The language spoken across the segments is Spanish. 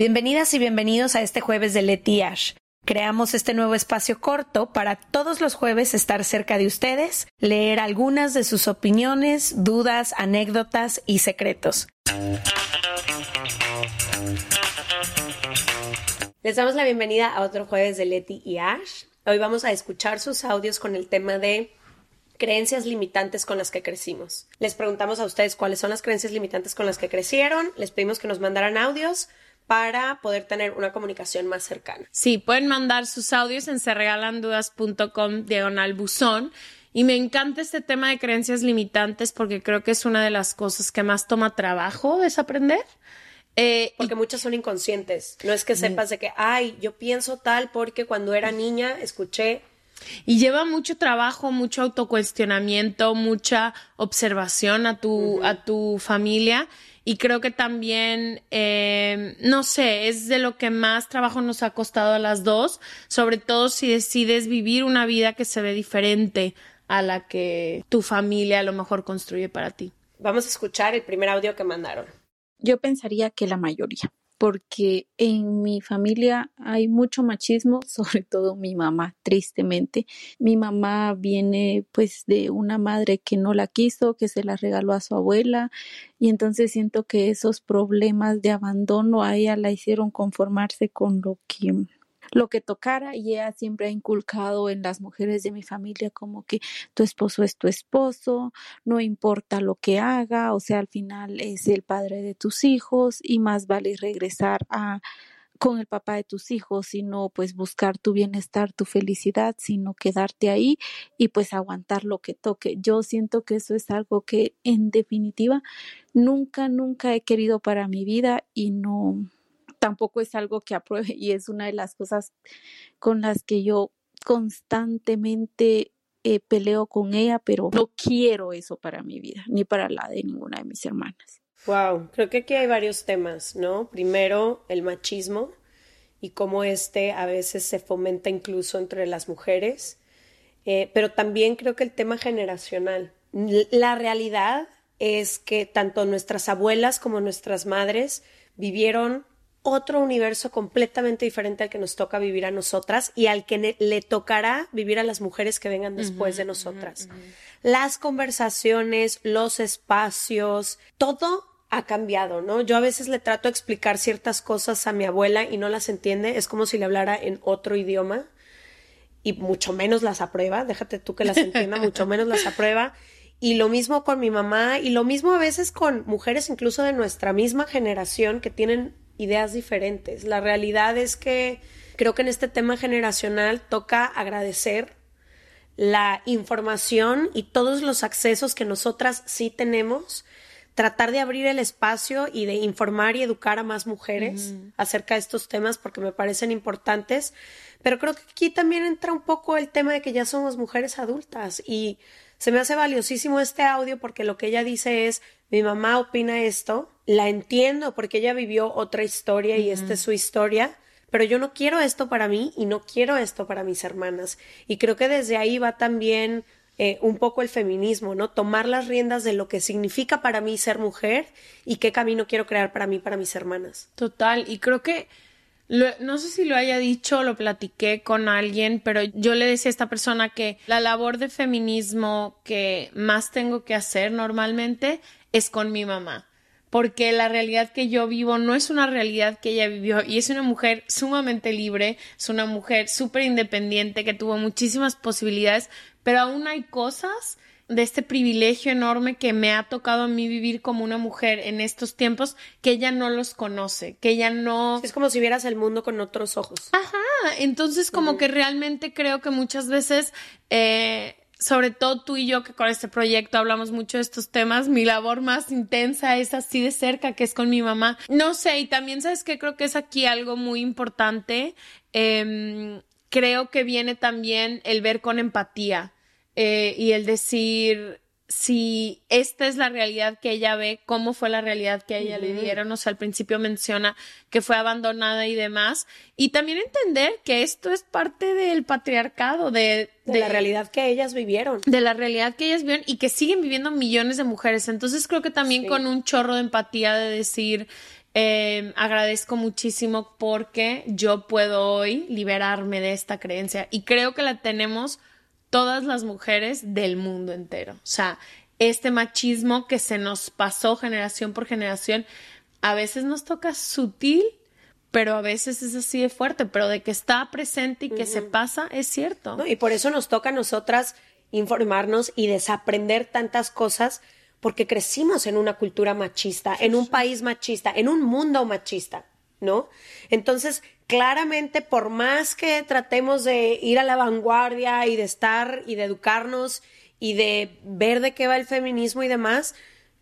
Bienvenidas y bienvenidos a este jueves de Leti Ash. Creamos este nuevo espacio corto para todos los jueves estar cerca de ustedes, leer algunas de sus opiniones, dudas, anécdotas y secretos. Les damos la bienvenida a otro jueves de Leti y Ash. Hoy vamos a escuchar sus audios con el tema de creencias limitantes con las que crecimos. Les preguntamos a ustedes cuáles son las creencias limitantes con las que crecieron, les pedimos que nos mandaran audios para poder tener una comunicación más cercana. Sí, pueden mandar sus audios en serregalandudas.com diagonal buzón. Y me encanta este tema de creencias limitantes porque creo que es una de las cosas que más toma trabajo desaprender. Eh, porque muchas son inconscientes. No es que sepas de que, ay, yo pienso tal porque cuando era niña escuché y lleva mucho trabajo, mucho autocuestionamiento, mucha observación a tu, a tu familia. Y creo que también, eh, no sé, es de lo que más trabajo nos ha costado a las dos, sobre todo si decides vivir una vida que se ve diferente a la que tu familia a lo mejor construye para ti. Vamos a escuchar el primer audio que mandaron. Yo pensaría que la mayoría porque en mi familia hay mucho machismo, sobre todo mi mamá, tristemente. Mi mamá viene pues de una madre que no la quiso, que se la regaló a su abuela y entonces siento que esos problemas de abandono a ella la hicieron conformarse con lo que lo que tocara y ella siempre ha inculcado en las mujeres de mi familia como que tu esposo es tu esposo, no importa lo que haga, o sea, al final es el padre de tus hijos y más vale regresar a con el papá de tus hijos, sino pues buscar tu bienestar, tu felicidad, sino quedarte ahí y pues aguantar lo que toque. Yo siento que eso es algo que en definitiva nunca, nunca he querido para mi vida y no, tampoco es algo que apruebe y es una de las cosas con las que yo constantemente eh, peleo con ella, pero no quiero eso para mi vida, ni para la de ninguna de mis hermanas. Wow, creo que aquí hay varios temas, ¿no? Primero, el machismo y cómo este a veces se fomenta incluso entre las mujeres, eh, pero también creo que el tema generacional. La realidad es que tanto nuestras abuelas como nuestras madres vivieron otro universo completamente diferente al que nos toca vivir a nosotras y al que le tocará vivir a las mujeres que vengan después de nosotras. Las conversaciones, los espacios, todo ha cambiado, ¿no? Yo a veces le trato de explicar ciertas cosas a mi abuela y no las entiende, es como si le hablara en otro idioma y mucho menos las aprueba, déjate tú que las entienda, mucho menos las aprueba. Y lo mismo con mi mamá y lo mismo a veces con mujeres incluso de nuestra misma generación que tienen ideas diferentes. La realidad es que creo que en este tema generacional toca agradecer la información y todos los accesos que nosotras sí tenemos, tratar de abrir el espacio y de informar y educar a más mujeres acerca de estos temas porque me parecen importantes, pero creo que aquí también entra un poco el tema de que ya somos mujeres adultas y se me hace valiosísimo este audio porque lo que ella dice es, mi mamá opina esto, la entiendo porque ella vivió otra historia y esta es su historia, pero yo no quiero esto para mí y no quiero esto para mis hermanas. Y creo que desde ahí va también eh, un poco el feminismo, ¿no? Tomar las riendas de lo que significa para mí ser mujer y qué camino quiero crear para mí, para mis hermanas. Total, y creo que no sé si lo haya dicho, lo platiqué con alguien, pero yo le decía a esta persona que la labor de feminismo que más tengo que hacer normalmente es con mi mamá, porque la realidad que yo vivo no es una realidad que ella vivió y es una mujer sumamente libre, es una mujer súper independiente que tuvo muchísimas posibilidades, pero aún hay cosas de este privilegio enorme que me ha tocado a mí vivir como una mujer en estos tiempos que ella no los conoce, que ella no... Es como si vieras el mundo con otros ojos. Ajá, entonces como que realmente creo que muchas veces... Eh, sobre todo tú y yo que con este proyecto hablamos mucho de estos temas, mi labor más intensa es así de cerca, que es con mi mamá. No sé, y también sabes que creo que es aquí algo muy importante. Em, creo que viene también el ver con empatía eh, y el decir, si esta es la realidad que ella ve, cómo fue la realidad que a ella le dieron. O sea, al principio menciona que fue abandonada y demás. Y también entender que esto es parte del patriarcado, de, de, la realidad que ellas vivieron. De la realidad que ellas vivieron y que siguen viviendo millones de mujeres. Entonces creo que también con un chorro de empatía de decir, eh, agradezco muchísimo porque yo puedo hoy liberarme de esta creencia. Y creo que la tenemos todas las mujeres del mundo entero. O sea, este machismo que se nos pasó generación por generación, a veces nos toca sutil, pero a veces es así de fuerte, pero de que está presente y que se pasa, es cierto. y por eso nos toca a nosotras informarnos y desaprender tantas cosas, porque crecimos en una cultura machista, en un país machista, en un mundo machista, ¿no? Entonces, claramente, por más que tratemos de ir a la vanguardia y de estar y de educarnos y de ver de qué va el feminismo y demás,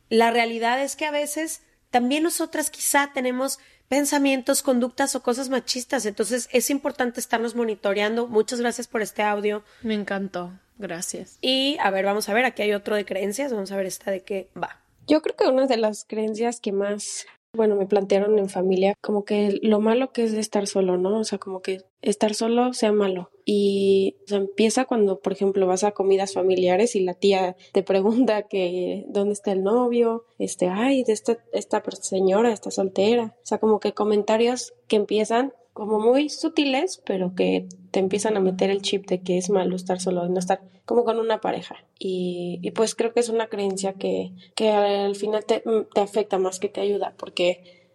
la realidad es que a veces también nosotras quizá tenemos pensamientos, conductas o cosas machistas. Entonces es importante estarnos monitoreando. Muchas gracias por este audio. Me encantó. Gracias. Y a ver, vamos a ver, aquí hay otro de creencias. Vamos a ver esta de qué va. Yo creo que una de las creencias que más bueno, me plantearon en familia como que lo malo que es estar solo, ¿no? O sea, como que estar solo sea malo. Y o empieza cuando, por ejemplo, vas a comidas familiares y la tía te pregunta que dónde está el novio, este, ay, de esta, esta señora está soltera. O sea, como que comentarios que empiezan como muy sutiles, pero que empiezan a meter el chip de que es malo estar solo y no estar como con una pareja. Y, y pues creo que es una creencia que, que al final te, te, afecta más que te ayuda, porque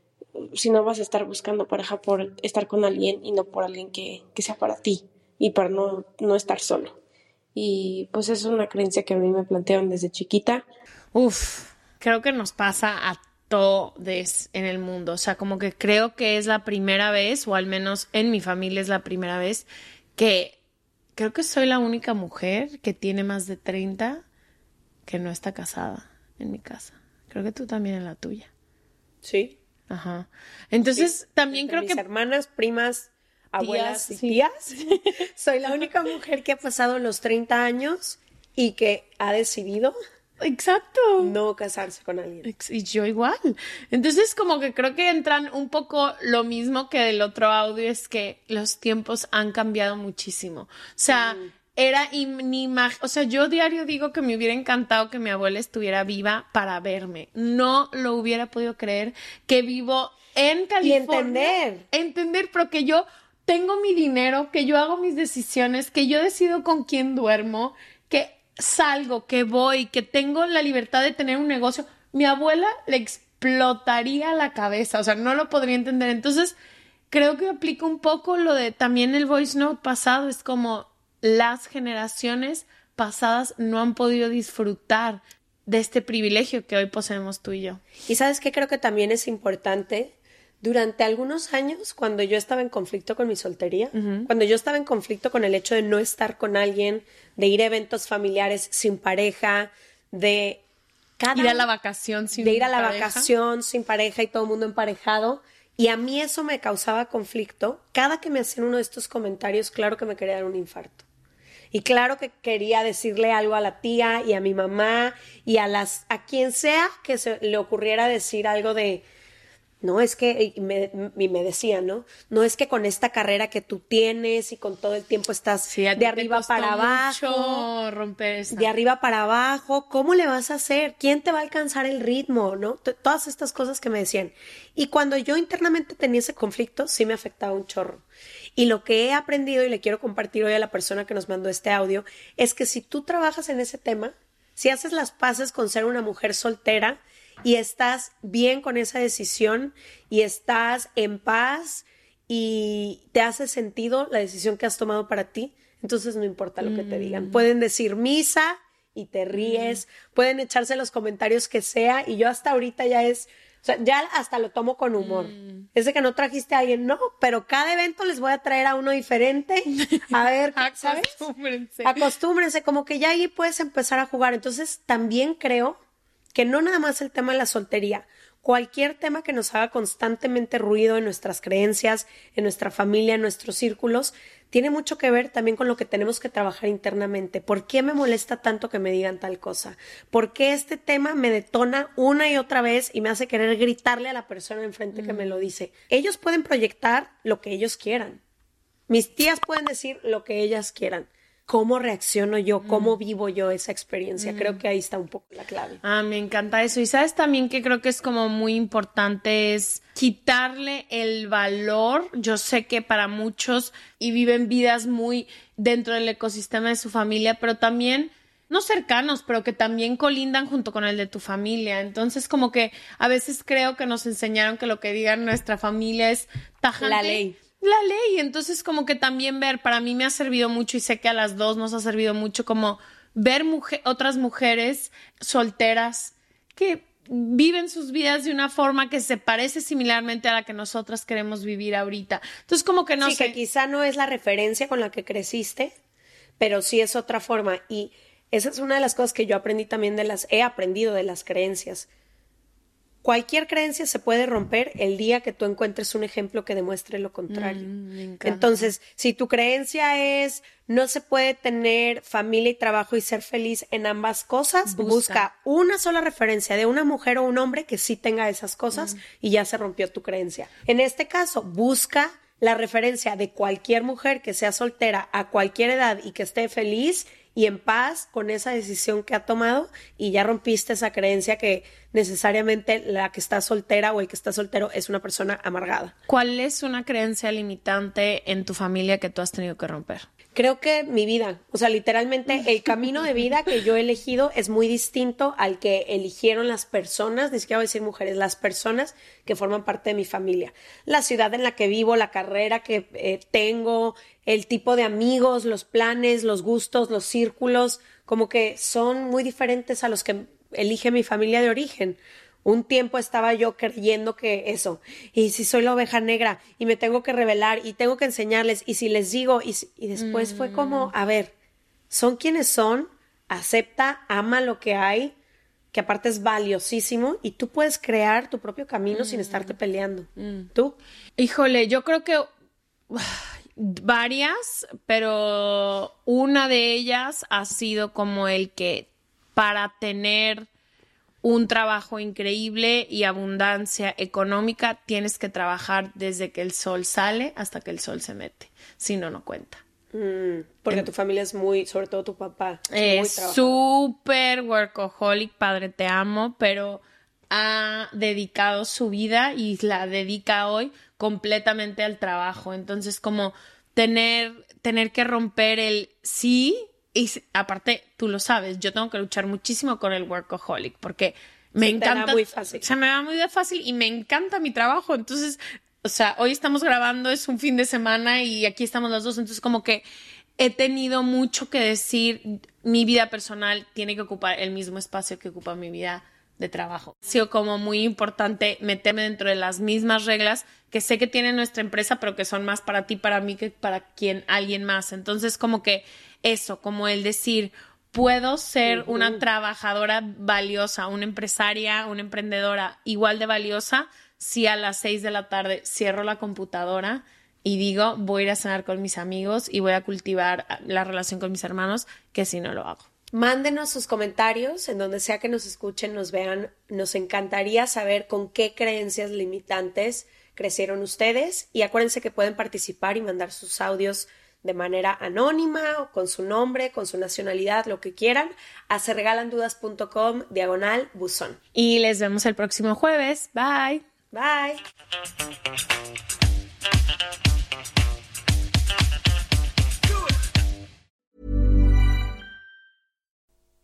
si no vas a estar buscando pareja por estar con alguien y no por alguien que, que sea para ti y para no, no estar solo. Y pues es una creencia que a mí me plantearon desde chiquita. Uf, creo que nos pasa a en el mundo. O sea, como que creo que es la primera vez, o al menos en mi familia es la primera vez, que creo que soy la única mujer que tiene más de 30 que no está casada en mi casa. Creo que tú también en la tuya. Sí. Ajá. Entonces, también creo mis que... hermanas, primas, abuelas y tías. soy la única mujer que ha pasado los 30 años y que ha decidido Exacto. No casarse con alguien. Y yo igual. Entonces, como que creo que entran un poco lo mismo que del otro audio, es que los tiempos han cambiado muchísimo. O sea, mm. era inimag... O sea, yo diario digo que me hubiera encantado que mi abuela estuviera viva para verme. No lo hubiera podido creer que vivo en California. Y entender. Entender, pero que yo tengo mi dinero, que yo hago mis decisiones, que yo decido con quién duermo, que salgo, que voy, que tengo la libertad de tener un negocio, mi abuela le explotaría la cabeza, o sea, no lo podría entender. Entonces, creo que aplica un poco lo de también el voice note pasado, es como las generaciones pasadas no han podido disfrutar de este privilegio que hoy poseemos tú y yo. Y sabes que creo que también es importante durante algunos años, cuando yo estaba en conflicto con mi soltería, cuando yo estaba en conflicto con el hecho de no estar con alguien, de ir a eventos familiares sin pareja, de ir a la vacación sin de ir a la vacación sin pareja y todo el mundo emparejado, y a mí eso me causaba conflicto. Cada que me hacían uno de estos comentarios, claro que me quería dar un infarto. Y claro que quería decirle algo a la tía y a mi mamá y a las a quien sea que se le ocurriera decir algo de no es que, y me, me decía, ¿no? No es que con esta carrera que tú tienes y con todo el tiempo estás de arriba para abajo, romper de arriba para abajo, ¿cómo le vas a hacer? ¿Quién te va a alcanzar el ritmo? ¿No? todas estas cosas que me decían. Y cuando yo internamente tenía ese conflicto, sí me afectaba un chorro. Y lo que he aprendido y le quiero compartir hoy a la persona que nos mandó este audio es que si tú trabajas en ese tema, si haces las paces con ser una mujer soltera, y estás bien con esa decisión y estás en paz y te hace sentido la decisión que has tomado para ti, entonces no importa lo que te digan. Mm. Pueden decir misa y te ríes, mm. pueden echarse los comentarios que sea y yo hasta ahorita ya es O sea, ya hasta lo tomo con humor. Mm. Es de que no trajiste a alguien, no, pero cada evento les voy a traer a uno diferente. A ver, ¿sabes? Acostúmbrense. Acostúmbrense, como que ya ahí puedes empezar a jugar. Entonces, también creo que no nada más el tema de la soltería, cualquier tema que nos haga constantemente ruido en nuestras creencias, en nuestra familia, en nuestros círculos, tiene mucho que ver también con lo que tenemos que trabajar internamente. ¿Por qué me molesta tanto que me digan tal cosa? ¿Por qué este tema me detona una y otra vez y me hace querer gritarle a la persona enfrente que me lo dice? Ellos pueden proyectar lo que ellos quieran. Mis tías pueden decir lo que ellas quieran. ¿Cómo reacciono yo? ¿Cómo vivo yo esa experiencia? Creo que ahí está un poco la clave. Ah, me encanta eso. Y sabes también que creo que es como muy importante es quitarle el valor. Yo sé que para muchos y viven vidas muy dentro del ecosistema de su familia, pero también no cercanos, pero que también colindan junto con el de tu familia. Entonces, como que a veces creo que nos enseñaron que lo que digan nuestra familia es tajante. La ley. La ley. Entonces, como que también ver, para mí me ha servido mucho y sé que a las dos nos ha servido mucho como ver otras mujeres solteras que viven sus vidas de una forma que se parece similarmente a la que nosotras queremos vivir ahorita. Entonces, como que no sí, sé. que quizá no es la referencia con la que creciste, pero sí es otra forma. Y esa es una de las cosas que yo aprendí también de las, he aprendido de las creencias. Cualquier creencia se puede romper el día que tú encuentres un ejemplo que demuestre lo contrario. Mm. Entonces, si tu creencia es no se puede tener familia y trabajo y ser feliz en ambas cosas, Busca. busca, una sola referencia de una mujer o un hombre que sí tenga esas cosas y ya se rompió tu creencia. En este caso, busca la referencia de cualquier mujer que sea soltera a cualquier edad y que esté feliz y en paz con esa decisión que ha tomado y ya rompiste esa creencia que necesariamente la que está soltera o el que está soltero es una persona amargada. ¿Cuál es una creencia limitante en tu familia que tú has tenido que romper? Creo que mi vida, o sea, literalmente el camino de vida que yo he elegido es muy distinto al que eligieron las personas, ni siquiera voy a decir mujeres, las personas que forman parte de mi familia. La ciudad en la que vivo, la carrera que eh, tengo, el tipo de amigos, los planes, los gustos, los círculos, como que son muy diferentes a los que elige mi familia de origen. Un tiempo estaba yo creyendo que eso, y si soy la oveja negra y me tengo que revelar y tengo que enseñarles y si les digo y, y después fue como, a ver, son quienes son, acepta, ama lo que hay, que aparte es valiosísimo y tú puedes crear tu propio camino sin estarte peleando. ¿Tú? Híjole, yo creo que varias, pero una de ellas ha sido como el que para tener un trabajo increíble y abundancia económica tienes que trabajar desde que el sol sale hasta que el sol se mete, si no, no cuenta. Mm, porque tu familia es muy, sobre todo tu papá, es trabajador. súper workaholic, padre, te amo, pero ha dedicado su vida y la dedica hoy completamente al trabajo. Entonces, como tener, tener que romper el sí, y aparte, tú lo sabes, yo tengo que luchar muchísimo con el workaholic porque me Se encanta. muy fácil. Se me va muy de fácil y me encanta mi trabajo. Entonces, o sea, hoy estamos grabando, es un fin de semana y aquí estamos las dos. Entonces, como que he tenido mucho que decir. Mi vida personal tiene que ocupar el mismo espacio que ocupa mi vida de trabajo. Ha sido como muy importante meterme dentro de las mismas reglas que sé que tiene nuestra empresa, pero que son más para ti, para mí, que para quien, alguien más. Entonces, como que eso, como el decir, puedo ser una trabajadora valiosa, una empresaria, una emprendedora igual de valiosa si a las seis de la tarde cierro la computadora y digo, voy a ir a cenar con mis amigos y voy a cultivar la relación con mis hermanos, que si no lo hago. Mándenos sus comentarios en donde sea que nos escuchen, nos vean. Nos encantaría saber con qué creencias limitantes crecieron ustedes y acuérdense que pueden participar y mandar sus audios de manera anónima o con su nombre, con su nacionalidad, lo que quieran, a serregalandudas.com diagonal buzón. Y les vemos el próximo jueves. Bye. Bye.